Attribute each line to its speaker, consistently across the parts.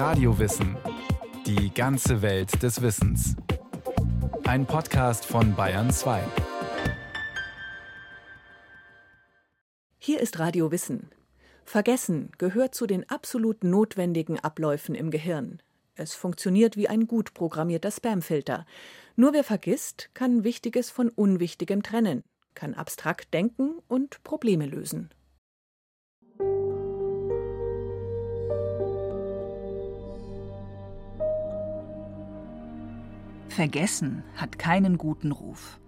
Speaker 1: Radiowissen. Die ganze Welt des Wissens. Ein Podcast von Bayern 2.
Speaker 2: Hier ist Radio Wissen. Vergessen gehört zu den absolut notwendigen Abläufen im Gehirn. Es funktioniert wie ein gut programmierter Spamfilter. Nur wer vergisst, kann Wichtiges von Unwichtigem trennen, kann abstrakt denken und Probleme lösen.
Speaker 3: Vergessen hat keinen guten Ruf.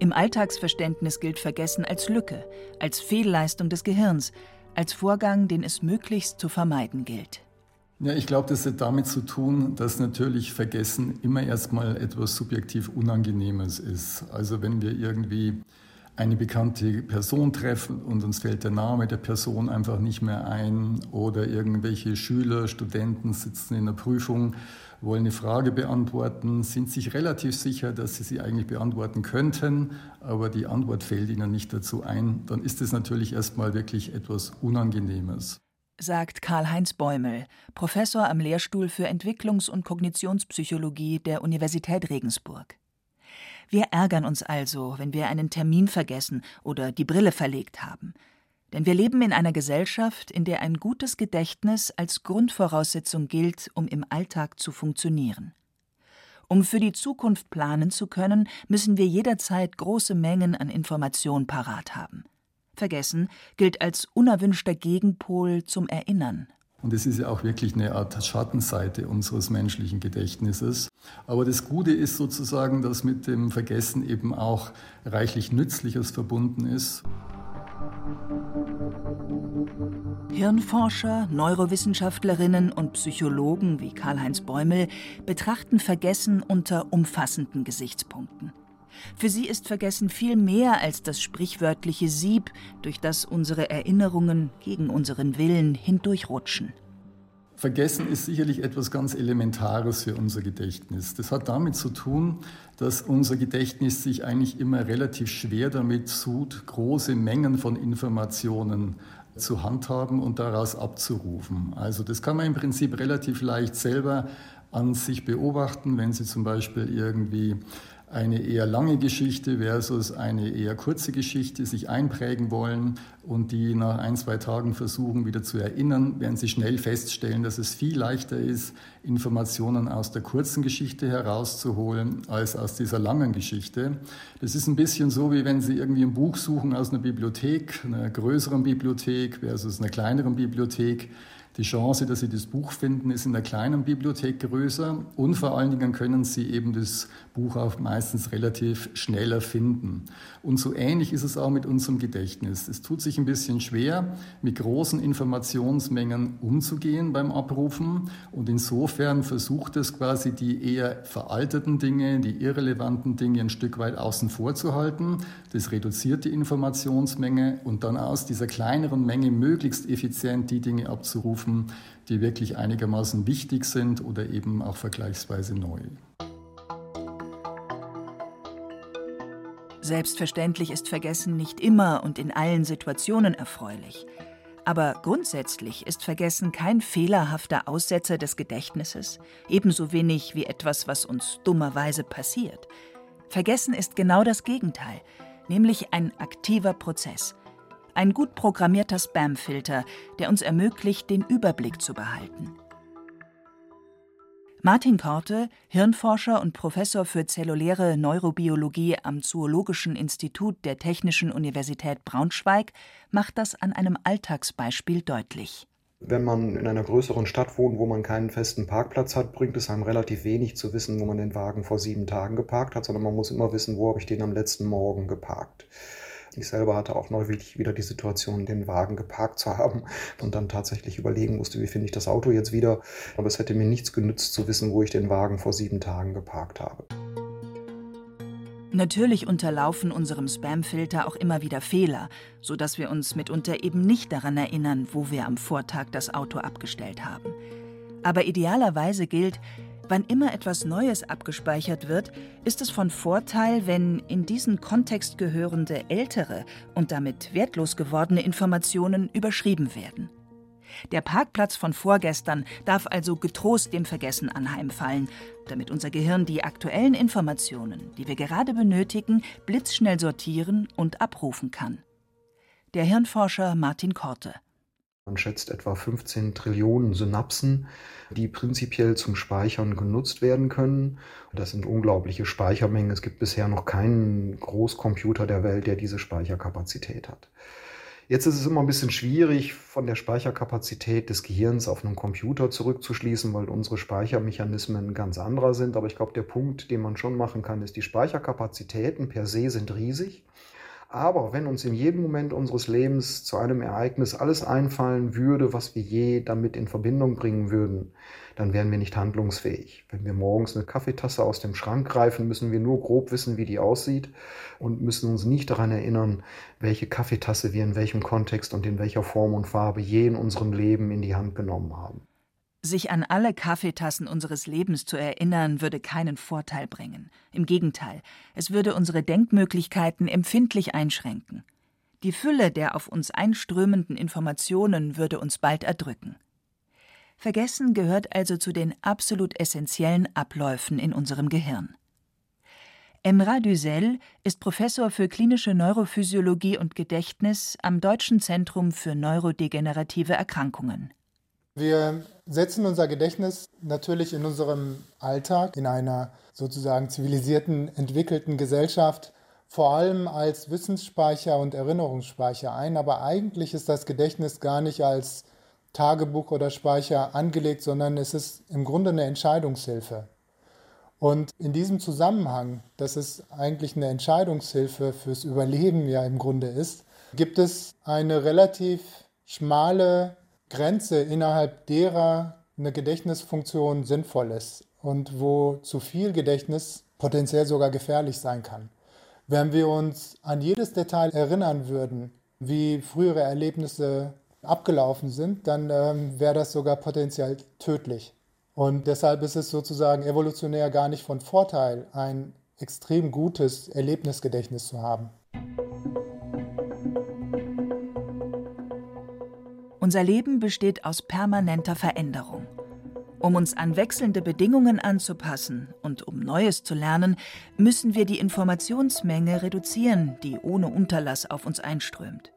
Speaker 3: Im Alltagsverständnis gilt Vergessen als Lücke, als Fehlleistung des Gehirns, als Vorgang, den es möglichst zu vermeiden gilt.
Speaker 4: Ja, ich glaube, das hat damit zu tun, dass natürlich Vergessen immer erstmal etwas subjektiv Unangenehmes ist. Also wenn wir irgendwie eine bekannte Person treffen und uns fällt der Name der Person einfach nicht mehr ein oder irgendwelche Schüler, Studenten sitzen in der Prüfung wollen eine Frage beantworten, sind sich relativ sicher, dass sie sie eigentlich beantworten könnten, aber die Antwort fällt ihnen nicht dazu ein, dann ist es natürlich erstmal wirklich etwas Unangenehmes.
Speaker 3: Sagt Karl-Heinz Bäumel, Professor am Lehrstuhl für Entwicklungs- und Kognitionspsychologie der Universität Regensburg. Wir ärgern uns also, wenn wir einen Termin vergessen oder die Brille verlegt haben. Denn wir leben in einer Gesellschaft, in der ein gutes Gedächtnis als Grundvoraussetzung gilt, um im Alltag zu funktionieren. Um für die Zukunft planen zu können, müssen wir jederzeit große Mengen an Information parat haben. Vergessen gilt als unerwünschter Gegenpol zum Erinnern.
Speaker 4: Und es ist ja auch wirklich eine Art Schattenseite unseres menschlichen Gedächtnisses. Aber das Gute ist sozusagen, dass mit dem Vergessen eben auch reichlich Nützliches verbunden ist.
Speaker 3: Hirnforscher, Neurowissenschaftlerinnen und Psychologen wie Karl-Heinz Bäumel betrachten Vergessen unter umfassenden Gesichtspunkten. Für sie ist Vergessen viel mehr als das sprichwörtliche Sieb, durch das unsere Erinnerungen gegen unseren Willen hindurchrutschen.
Speaker 4: Vergessen ist sicherlich etwas ganz Elementares für unser Gedächtnis. Das hat damit zu tun, dass unser Gedächtnis sich eigentlich immer relativ schwer damit tut, große Mengen von Informationen zu handhaben und daraus abzurufen. Also das kann man im Prinzip relativ leicht selber an sich beobachten, wenn Sie zum Beispiel irgendwie eine eher lange Geschichte versus eine eher kurze Geschichte sich einprägen wollen und die nach ein, zwei Tagen versuchen wieder zu erinnern, werden sie schnell feststellen, dass es viel leichter ist, Informationen aus der kurzen Geschichte herauszuholen als aus dieser langen Geschichte. Das ist ein bisschen so, wie wenn Sie irgendwie ein Buch suchen aus einer Bibliothek, einer größeren Bibliothek versus einer kleineren Bibliothek. Die Chance, dass Sie das Buch finden, ist in der kleinen Bibliothek größer und vor allen Dingen können Sie eben das Buch auch meistens relativ schneller finden. Und so ähnlich ist es auch mit unserem Gedächtnis. Es tut sich ein bisschen schwer, mit großen Informationsmengen umzugehen beim Abrufen und insofern versucht es quasi die eher veralteten Dinge, die irrelevanten Dinge ein Stück weit außen vor zu halten. Das reduziert die Informationsmenge und dann aus dieser kleineren Menge möglichst effizient die Dinge abzurufen, Berufen, die wirklich einigermaßen wichtig sind oder eben auch vergleichsweise neu.
Speaker 3: Selbstverständlich ist Vergessen nicht immer und in allen Situationen erfreulich. Aber grundsätzlich ist Vergessen kein fehlerhafter Aussetzer des Gedächtnisses, ebenso wenig wie etwas, was uns dummerweise passiert. Vergessen ist genau das Gegenteil, nämlich ein aktiver Prozess, ein gut programmierter Spamfilter, der uns ermöglicht, den Überblick zu behalten. Martin Korte, Hirnforscher und Professor für zelluläre Neurobiologie am Zoologischen Institut der Technischen Universität Braunschweig, macht das an einem Alltagsbeispiel deutlich.
Speaker 5: Wenn man in einer größeren Stadt wohnt, wo man keinen festen Parkplatz hat, bringt es einem relativ wenig zu wissen, wo man den Wagen vor sieben Tagen geparkt hat, sondern man muss immer wissen, wo habe ich den am letzten Morgen geparkt. Ich selber hatte auch neulich wieder die Situation, den Wagen geparkt zu haben und dann tatsächlich überlegen musste, wie finde ich das Auto jetzt wieder. Aber es hätte mir nichts genützt zu wissen, wo ich den Wagen vor sieben Tagen geparkt habe.
Speaker 3: Natürlich unterlaufen unserem Spamfilter auch immer wieder Fehler, sodass wir uns mitunter eben nicht daran erinnern, wo wir am Vortag das Auto abgestellt haben. Aber idealerweise gilt, Wann immer etwas Neues abgespeichert wird, ist es von Vorteil, wenn in diesen Kontext gehörende ältere und damit wertlos gewordene Informationen überschrieben werden. Der Parkplatz von vorgestern darf also getrost dem Vergessen anheimfallen, damit unser Gehirn die aktuellen Informationen, die wir gerade benötigen, blitzschnell sortieren und abrufen kann. Der Hirnforscher Martin Korte.
Speaker 5: Man schätzt etwa 15 Trillionen Synapsen, die prinzipiell zum Speichern genutzt werden können. Das sind unglaubliche Speichermengen. Es gibt bisher noch keinen Großcomputer der Welt, der diese Speicherkapazität hat. Jetzt ist es immer ein bisschen schwierig, von der Speicherkapazität des Gehirns auf einen Computer zurückzuschließen, weil unsere Speichermechanismen ganz anderer sind. Aber ich glaube, der Punkt, den man schon machen kann, ist, die Speicherkapazitäten per se sind riesig. Aber wenn uns in jedem Moment unseres Lebens zu einem Ereignis alles einfallen würde, was wir je damit in Verbindung bringen würden, dann wären wir nicht handlungsfähig. Wenn wir morgens eine Kaffeetasse aus dem Schrank greifen, müssen wir nur grob wissen, wie die aussieht und müssen uns nicht daran erinnern, welche Kaffeetasse wir in welchem Kontext und in welcher Form und Farbe je in unserem Leben in die Hand genommen haben.
Speaker 3: Sich an alle Kaffeetassen unseres Lebens zu erinnern, würde keinen Vorteil bringen. Im Gegenteil, es würde unsere Denkmöglichkeiten empfindlich einschränken. Die Fülle der auf uns einströmenden Informationen würde uns bald erdrücken. Vergessen gehört also zu den absolut essentiellen Abläufen in unserem Gehirn. Emra Düsel ist Professor für klinische Neurophysiologie und Gedächtnis am Deutschen Zentrum für neurodegenerative Erkrankungen.
Speaker 6: Wir setzen unser Gedächtnis natürlich in unserem Alltag, in einer sozusagen zivilisierten, entwickelten Gesellschaft vor allem als Wissensspeicher und Erinnerungsspeicher ein, aber eigentlich ist das Gedächtnis gar nicht als Tagebuch oder Speicher angelegt, sondern es ist im Grunde eine Entscheidungshilfe. Und in diesem Zusammenhang, dass es eigentlich eine Entscheidungshilfe fürs Überleben ja im Grunde ist, gibt es eine relativ schmale Grenze, innerhalb derer eine Gedächtnisfunktion sinnvoll ist und wo zu viel Gedächtnis potenziell sogar gefährlich sein kann. Wenn wir uns an jedes Detail erinnern würden, wie frühere Erlebnisse abgelaufen sind, dann ähm, wäre das sogar potenziell tödlich. Und deshalb ist es sozusagen evolutionär gar nicht von Vorteil, ein extrem gutes Erlebnisgedächtnis zu haben.
Speaker 3: Unser Leben besteht aus permanenter Veränderung. Um uns an wechselnde Bedingungen anzupassen und um Neues zu lernen, müssen wir die Informationsmenge reduzieren, die ohne Unterlass auf uns einströmt.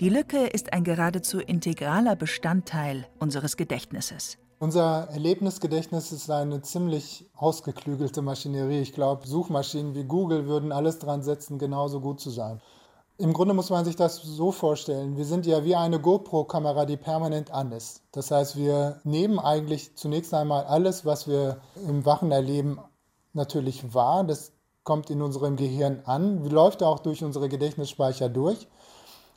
Speaker 3: Die Lücke ist ein geradezu integraler Bestandteil unseres Gedächtnisses.
Speaker 6: Unser Erlebnisgedächtnis ist eine ziemlich ausgeklügelte Maschinerie. Ich glaube, Suchmaschinen wie Google würden alles dran setzen, genauso gut zu sein. Im Grunde muss man sich das so vorstellen. Wir sind ja wie eine GoPro-Kamera, die permanent an ist. Das heißt, wir nehmen eigentlich zunächst einmal alles, was wir im Wachen erleben, natürlich wahr. Das kommt in unserem Gehirn an, läuft auch durch unsere Gedächtnisspeicher durch.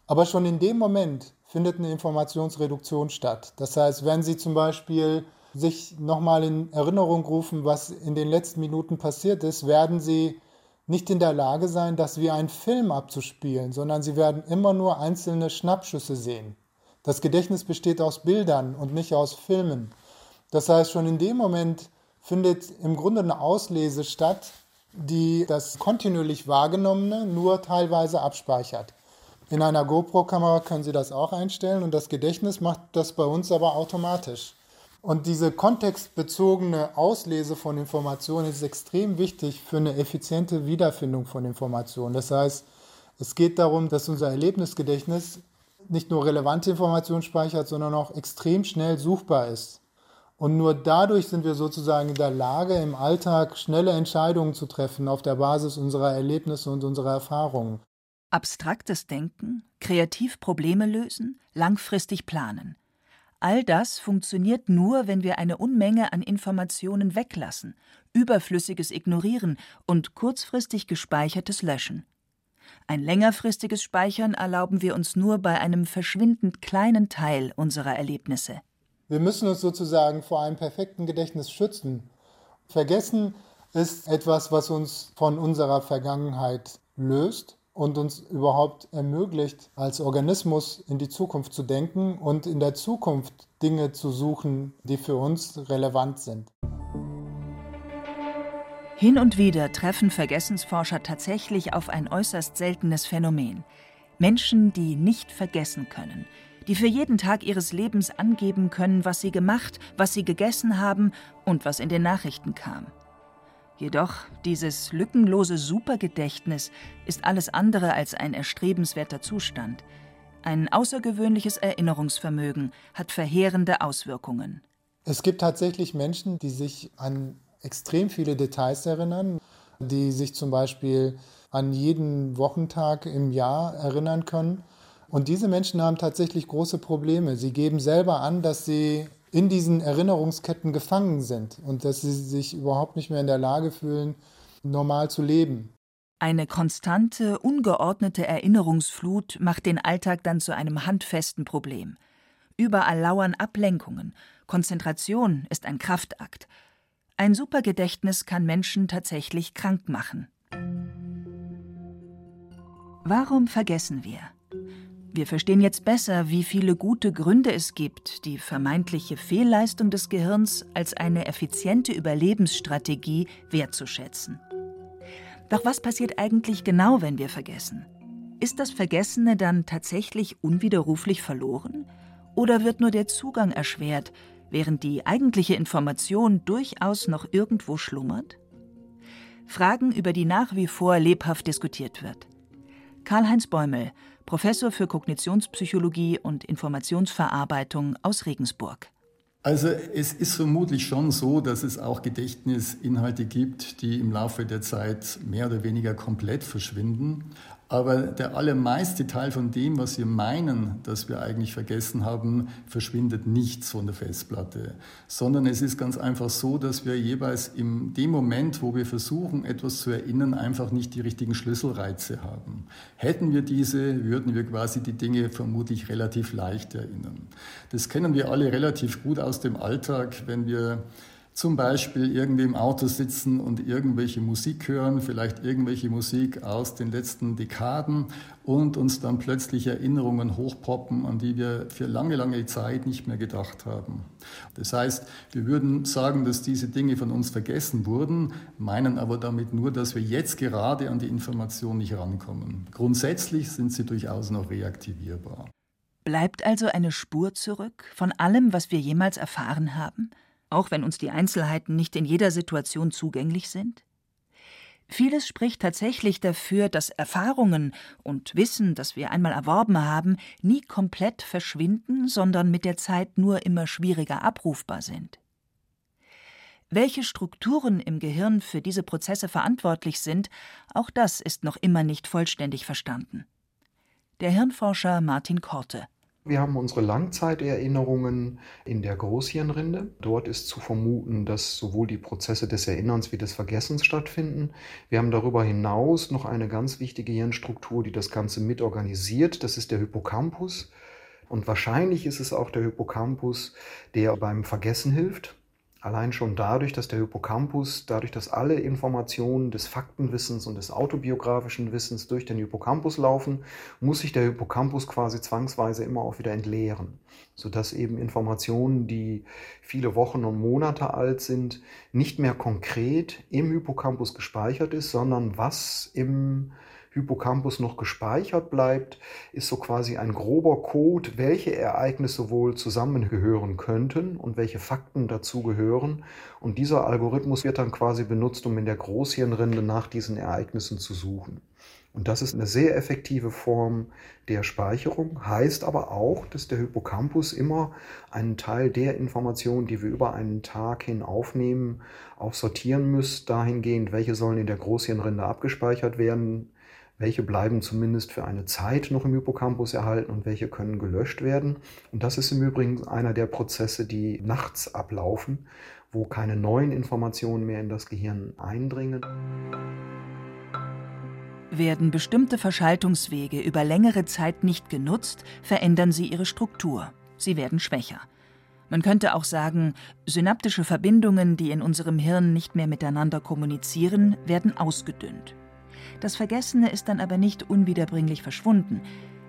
Speaker 6: Aber schon in dem Moment findet eine Informationsreduktion statt. Das heißt, wenn Sie zum Beispiel sich nochmal in Erinnerung rufen, was in den letzten Minuten passiert ist, werden Sie nicht in der Lage sein, das wie ein Film abzuspielen, sondern sie werden immer nur einzelne Schnappschüsse sehen. Das Gedächtnis besteht aus Bildern und nicht aus Filmen. Das heißt, schon in dem Moment findet im Grunde eine Auslese statt, die das kontinuierlich Wahrgenommene nur teilweise abspeichert. In einer GoPro-Kamera können Sie das auch einstellen und das Gedächtnis macht das bei uns aber automatisch. Und diese kontextbezogene Auslese von Informationen ist extrem wichtig für eine effiziente Wiederfindung von Informationen. Das heißt, es geht darum, dass unser Erlebnisgedächtnis nicht nur relevante Informationen speichert, sondern auch extrem schnell suchbar ist. Und nur dadurch sind wir sozusagen in der Lage, im Alltag schnelle Entscheidungen zu treffen auf der Basis unserer Erlebnisse und unserer Erfahrungen.
Speaker 3: Abstraktes Denken, kreativ Probleme lösen, langfristig planen. All das funktioniert nur, wenn wir eine Unmenge an Informationen weglassen, Überflüssiges ignorieren und kurzfristig Gespeichertes löschen. Ein längerfristiges Speichern erlauben wir uns nur bei einem verschwindend kleinen Teil unserer Erlebnisse.
Speaker 6: Wir müssen uns sozusagen vor einem perfekten Gedächtnis schützen. Vergessen ist etwas, was uns von unserer Vergangenheit löst und uns überhaupt ermöglicht, als Organismus in die Zukunft zu denken und in der Zukunft Dinge zu suchen, die für uns relevant sind.
Speaker 3: Hin und wieder treffen Vergessensforscher tatsächlich auf ein äußerst seltenes Phänomen. Menschen, die nicht vergessen können, die für jeden Tag ihres Lebens angeben können, was sie gemacht, was sie gegessen haben und was in den Nachrichten kam. Jedoch dieses lückenlose Supergedächtnis ist alles andere als ein erstrebenswerter Zustand. Ein außergewöhnliches Erinnerungsvermögen hat verheerende Auswirkungen.
Speaker 6: Es gibt tatsächlich Menschen, die sich an extrem viele Details erinnern, die sich zum Beispiel an jeden Wochentag im Jahr erinnern können. Und diese Menschen haben tatsächlich große Probleme. Sie geben selber an, dass sie in diesen Erinnerungsketten gefangen sind und dass sie sich überhaupt nicht mehr in der Lage fühlen, normal zu leben.
Speaker 3: Eine konstante, ungeordnete Erinnerungsflut macht den Alltag dann zu einem handfesten Problem. Überall lauern Ablenkungen, Konzentration ist ein Kraftakt. Ein Supergedächtnis kann Menschen tatsächlich krank machen. Warum vergessen wir? Wir verstehen jetzt besser, wie viele gute Gründe es gibt, die vermeintliche Fehlleistung des Gehirns als eine effiziente Überlebensstrategie wertzuschätzen. Doch was passiert eigentlich genau, wenn wir vergessen? Ist das Vergessene dann tatsächlich unwiderruflich verloren? Oder wird nur der Zugang erschwert, während die eigentliche Information durchaus noch irgendwo schlummert? Fragen, über die nach wie vor lebhaft diskutiert wird. Karl-Heinz Bäumel, Professor für Kognitionspsychologie und Informationsverarbeitung aus Regensburg.
Speaker 4: Also es ist vermutlich schon so, dass es auch Gedächtnisinhalte gibt, die im Laufe der Zeit mehr oder weniger komplett verschwinden. Aber der allermeiste Teil von dem, was wir meinen, dass wir eigentlich vergessen haben, verschwindet nicht von der Festplatte, sondern es ist ganz einfach so, dass wir jeweils in dem Moment, wo wir versuchen, etwas zu erinnern, einfach nicht die richtigen Schlüsselreize haben. Hätten wir diese, würden wir quasi die Dinge vermutlich relativ leicht erinnern. Das kennen wir alle relativ gut aus dem Alltag, wenn wir zum Beispiel irgendwie im Auto sitzen und irgendwelche Musik hören, vielleicht irgendwelche Musik aus den letzten Dekaden und uns dann plötzlich Erinnerungen hochpoppen, an die wir für lange, lange Zeit nicht mehr gedacht haben. Das heißt, wir würden sagen, dass diese Dinge von uns vergessen wurden, meinen aber damit nur, dass wir jetzt gerade an die Information nicht rankommen. Grundsätzlich sind sie durchaus noch reaktivierbar.
Speaker 3: Bleibt also eine Spur zurück von allem, was wir jemals erfahren haben? Auch wenn uns die Einzelheiten nicht in jeder Situation zugänglich sind? Vieles spricht tatsächlich dafür, dass Erfahrungen und Wissen, das wir einmal erworben haben, nie komplett verschwinden, sondern mit der Zeit nur immer schwieriger abrufbar sind. Welche Strukturen im Gehirn für diese Prozesse verantwortlich sind, auch das ist noch immer nicht vollständig verstanden. Der Hirnforscher Martin Korte
Speaker 5: wir haben unsere Langzeiterinnerungen in der Großhirnrinde. Dort ist zu vermuten, dass sowohl die Prozesse des Erinnerns wie des Vergessens stattfinden. Wir haben darüber hinaus noch eine ganz wichtige Hirnstruktur, die das Ganze mitorganisiert. Das ist der Hippocampus. Und wahrscheinlich ist es auch der Hippocampus, der beim Vergessen hilft. Allein schon dadurch, dass der Hippocampus, dadurch, dass alle Informationen des Faktenwissens und des autobiografischen Wissens durch den Hippocampus laufen, muss sich der Hippocampus quasi zwangsweise immer auch wieder entleeren, sodass eben Informationen, die viele Wochen und Monate alt sind, nicht mehr konkret im Hippocampus gespeichert ist, sondern was im Hippocampus noch gespeichert bleibt, ist so quasi ein grober Code, welche Ereignisse wohl zusammengehören könnten und welche Fakten dazu gehören. Und dieser Algorithmus wird dann quasi benutzt, um in der Großhirnrinde nach diesen Ereignissen zu suchen. Und das ist eine sehr effektive Form der Speicherung, heißt aber auch, dass der Hippocampus immer einen Teil der Informationen, die wir über einen Tag hin aufnehmen, auch sortieren muss, dahingehend, welche sollen in der Großhirnrinde abgespeichert werden, welche bleiben zumindest für eine Zeit noch im Hippocampus erhalten und welche können gelöscht werden. Und das ist im Übrigen einer der Prozesse, die nachts ablaufen, wo keine neuen Informationen mehr in das Gehirn eindringen.
Speaker 3: Werden bestimmte Verschaltungswege über längere Zeit nicht genutzt, verändern sie ihre Struktur. Sie werden schwächer. Man könnte auch sagen, synaptische Verbindungen, die in unserem Hirn nicht mehr miteinander kommunizieren, werden ausgedünnt. Das Vergessene ist dann aber nicht unwiederbringlich verschwunden.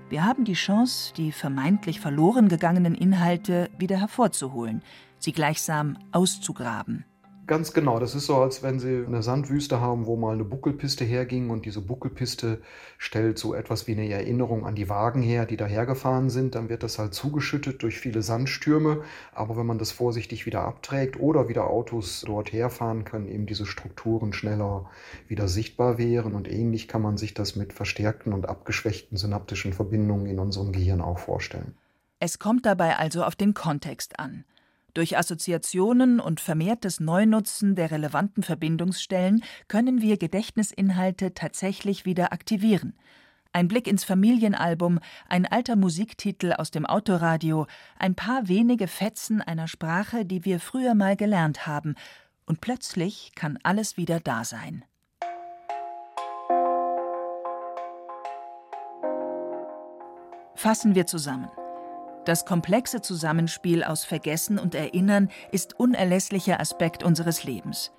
Speaker 3: Wir haben die Chance, die vermeintlich verloren gegangenen Inhalte wieder hervorzuholen, sie gleichsam auszugraben.
Speaker 5: Ganz genau. Das ist so, als wenn Sie eine Sandwüste haben, wo mal eine Buckelpiste herging und diese Buckelpiste stellt so etwas wie eine Erinnerung an die Wagen her, die dahergefahren sind. Dann wird das halt zugeschüttet durch viele Sandstürme. Aber wenn man das vorsichtig wieder abträgt oder wieder Autos dort herfahren, können eben diese Strukturen schneller wieder sichtbar werden. Und ähnlich kann man sich das mit verstärkten und abgeschwächten synaptischen Verbindungen in unserem Gehirn auch vorstellen.
Speaker 3: Es kommt dabei also auf den Kontext an. Durch Assoziationen und vermehrtes Neunutzen der relevanten Verbindungsstellen können wir Gedächtnisinhalte tatsächlich wieder aktivieren. Ein Blick ins Familienalbum, ein alter Musiktitel aus dem Autoradio, ein paar wenige Fetzen einer Sprache, die wir früher mal gelernt haben, und plötzlich kann alles wieder da sein. Fassen wir zusammen. Das komplexe Zusammenspiel aus Vergessen und Erinnern ist unerlässlicher Aspekt unseres Lebens.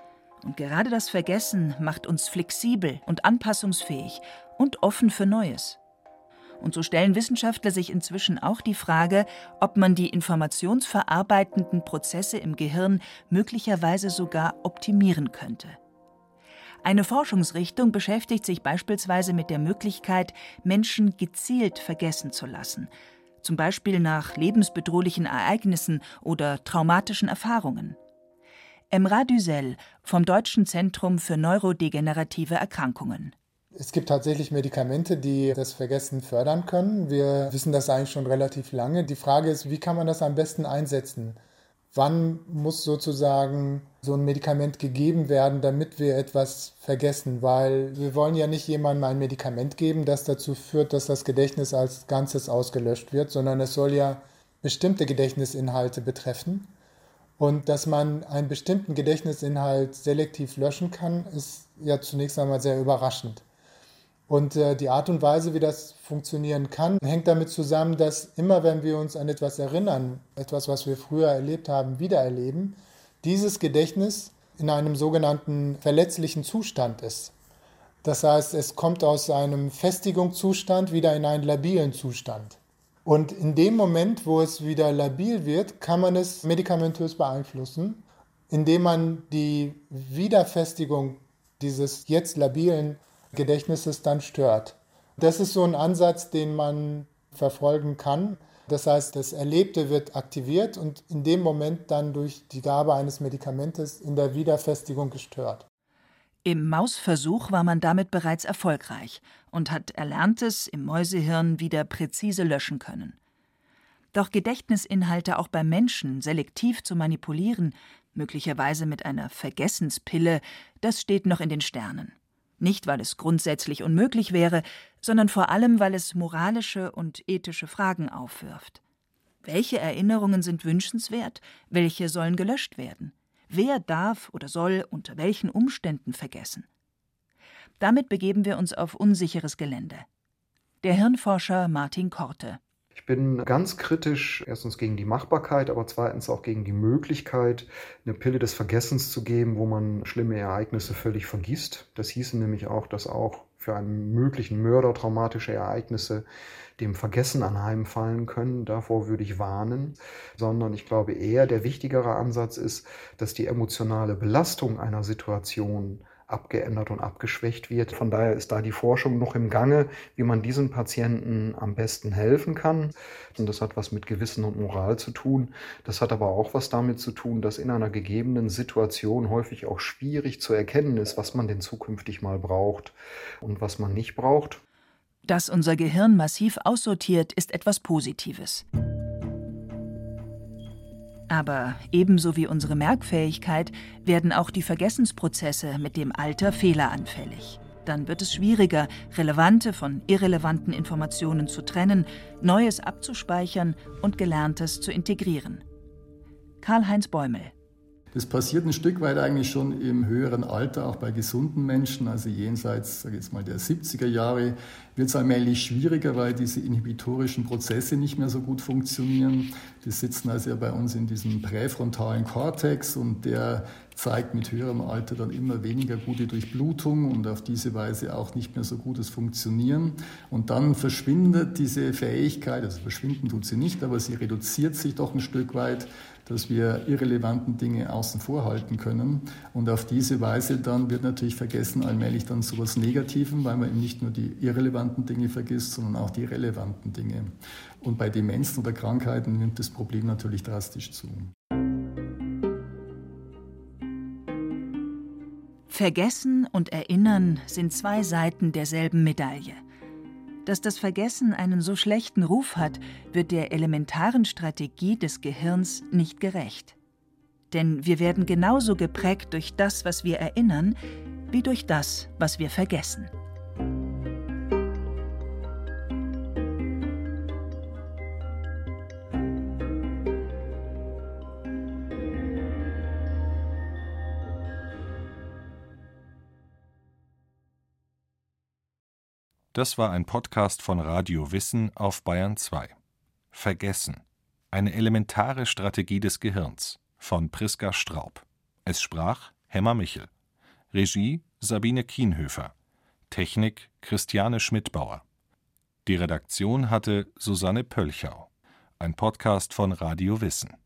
Speaker 3: Und gerade das Vergessen macht uns flexibel und anpassungsfähig und offen für Neues. Und so stellen Wissenschaftler sich inzwischen auch die Frage, ob man die informationsverarbeitenden Prozesse im Gehirn möglicherweise sogar optimieren könnte. Eine Forschungsrichtung beschäftigt sich beispielsweise mit der Möglichkeit, Menschen gezielt vergessen zu lassen, zum Beispiel nach lebensbedrohlichen Ereignissen oder traumatischen Erfahrungen. Emra Düsel vom Deutschen Zentrum für neurodegenerative Erkrankungen.
Speaker 6: Es gibt tatsächlich Medikamente, die das Vergessen fördern können. Wir wissen das eigentlich schon relativ lange. Die Frage ist, wie kann man das am besten einsetzen? wann muss sozusagen so ein Medikament gegeben werden, damit wir etwas vergessen, weil wir wollen ja nicht jemandem ein Medikament geben, das dazu führt, dass das Gedächtnis als Ganzes ausgelöscht wird, sondern es soll ja bestimmte Gedächtnisinhalte betreffen. Und dass man einen bestimmten Gedächtnisinhalt selektiv löschen kann, ist ja zunächst einmal sehr überraschend. Und äh, die Art und Weise, wie das funktionieren kann, hängt damit zusammen, dass immer wenn wir uns an etwas erinnern, etwas, was wir früher erlebt haben, wiedererleben, dieses Gedächtnis in einem sogenannten verletzlichen Zustand ist. Das heißt, es kommt aus einem Festigungszustand wieder in einen labilen Zustand. Und in dem Moment, wo es wieder labil wird, kann man es medikamentös beeinflussen, indem man die Wiederfestigung dieses jetzt labilen Gedächtnisses dann stört. Das ist so ein Ansatz, den man verfolgen kann. Das heißt, das Erlebte wird aktiviert und in dem Moment dann durch die Gabe eines Medikamentes in der Wiederfestigung gestört.
Speaker 3: Im Mausversuch war man damit bereits erfolgreich und hat Erlerntes im Mäusehirn wieder präzise löschen können. Doch Gedächtnisinhalte auch bei Menschen selektiv zu manipulieren, möglicherweise mit einer Vergessenspille, das steht noch in den Sternen. Nicht, weil es grundsätzlich unmöglich wäre, sondern vor allem, weil es moralische und ethische Fragen aufwirft. Welche Erinnerungen sind wünschenswert? Welche sollen gelöscht werden? Wer darf oder soll unter welchen Umständen vergessen? Damit begeben wir uns auf unsicheres Gelände. Der Hirnforscher Martin Korte.
Speaker 5: Ich bin ganz kritisch, erstens gegen die Machbarkeit, aber zweitens auch gegen die Möglichkeit, eine Pille des Vergessens zu geben, wo man schlimme Ereignisse völlig vergisst. Das hieße nämlich auch, dass auch für einen möglichen Mörder traumatische Ereignisse dem Vergessen anheimfallen können. Davor würde ich warnen, sondern ich glaube eher der wichtigere Ansatz ist, dass die emotionale Belastung einer Situation abgeändert und abgeschwächt wird. Von daher ist da die Forschung noch im Gange, wie man diesen Patienten am besten helfen kann. Und das hat was mit Gewissen und Moral zu tun. Das hat aber auch was damit zu tun, dass in einer gegebenen Situation häufig auch schwierig zu erkennen ist, was man denn zukünftig mal braucht und was man nicht braucht.
Speaker 3: Dass unser Gehirn massiv aussortiert, ist etwas Positives. Aber ebenso wie unsere Merkfähigkeit werden auch die Vergessensprozesse mit dem Alter fehleranfällig. Dann wird es schwieriger, relevante von irrelevanten Informationen zu trennen, Neues abzuspeichern und Gelerntes zu integrieren. Karl-Heinz Bäumel
Speaker 4: das passiert ein Stück weit eigentlich schon im höheren Alter, auch bei gesunden Menschen, also jenseits, sage jetzt mal, der 70er Jahre, wird es allmählich schwieriger, weil diese inhibitorischen Prozesse nicht mehr so gut funktionieren. Die sitzen also ja bei uns in diesem präfrontalen Kortex und der zeigt mit höherem Alter dann immer weniger gute Durchblutung und auf diese Weise auch nicht mehr so gutes Funktionieren. Und dann verschwindet diese Fähigkeit, also verschwinden tut sie nicht, aber sie reduziert sich doch ein Stück weit dass wir irrelevanten Dinge außen vor halten können. Und auf diese Weise dann wird natürlich Vergessen allmählich dann zu etwas Negativem, weil man eben nicht nur die irrelevanten Dinge vergisst, sondern auch die relevanten Dinge. Und bei Demenzen oder Krankheiten nimmt das Problem natürlich drastisch zu.
Speaker 3: Vergessen und Erinnern sind zwei Seiten derselben Medaille. Dass das Vergessen einen so schlechten Ruf hat, wird der elementaren Strategie des Gehirns nicht gerecht. Denn wir werden genauso geprägt durch das, was wir erinnern, wie durch das, was wir vergessen.
Speaker 1: Das war ein Podcast von Radio Wissen auf Bayern 2. Vergessen. Eine elementare Strategie des Gehirns von Priska Straub. Es sprach Hemmer Michel. Regie Sabine Kienhöfer. Technik Christiane Schmidbauer. Die Redaktion hatte Susanne Pölchau. Ein Podcast von Radio Wissen.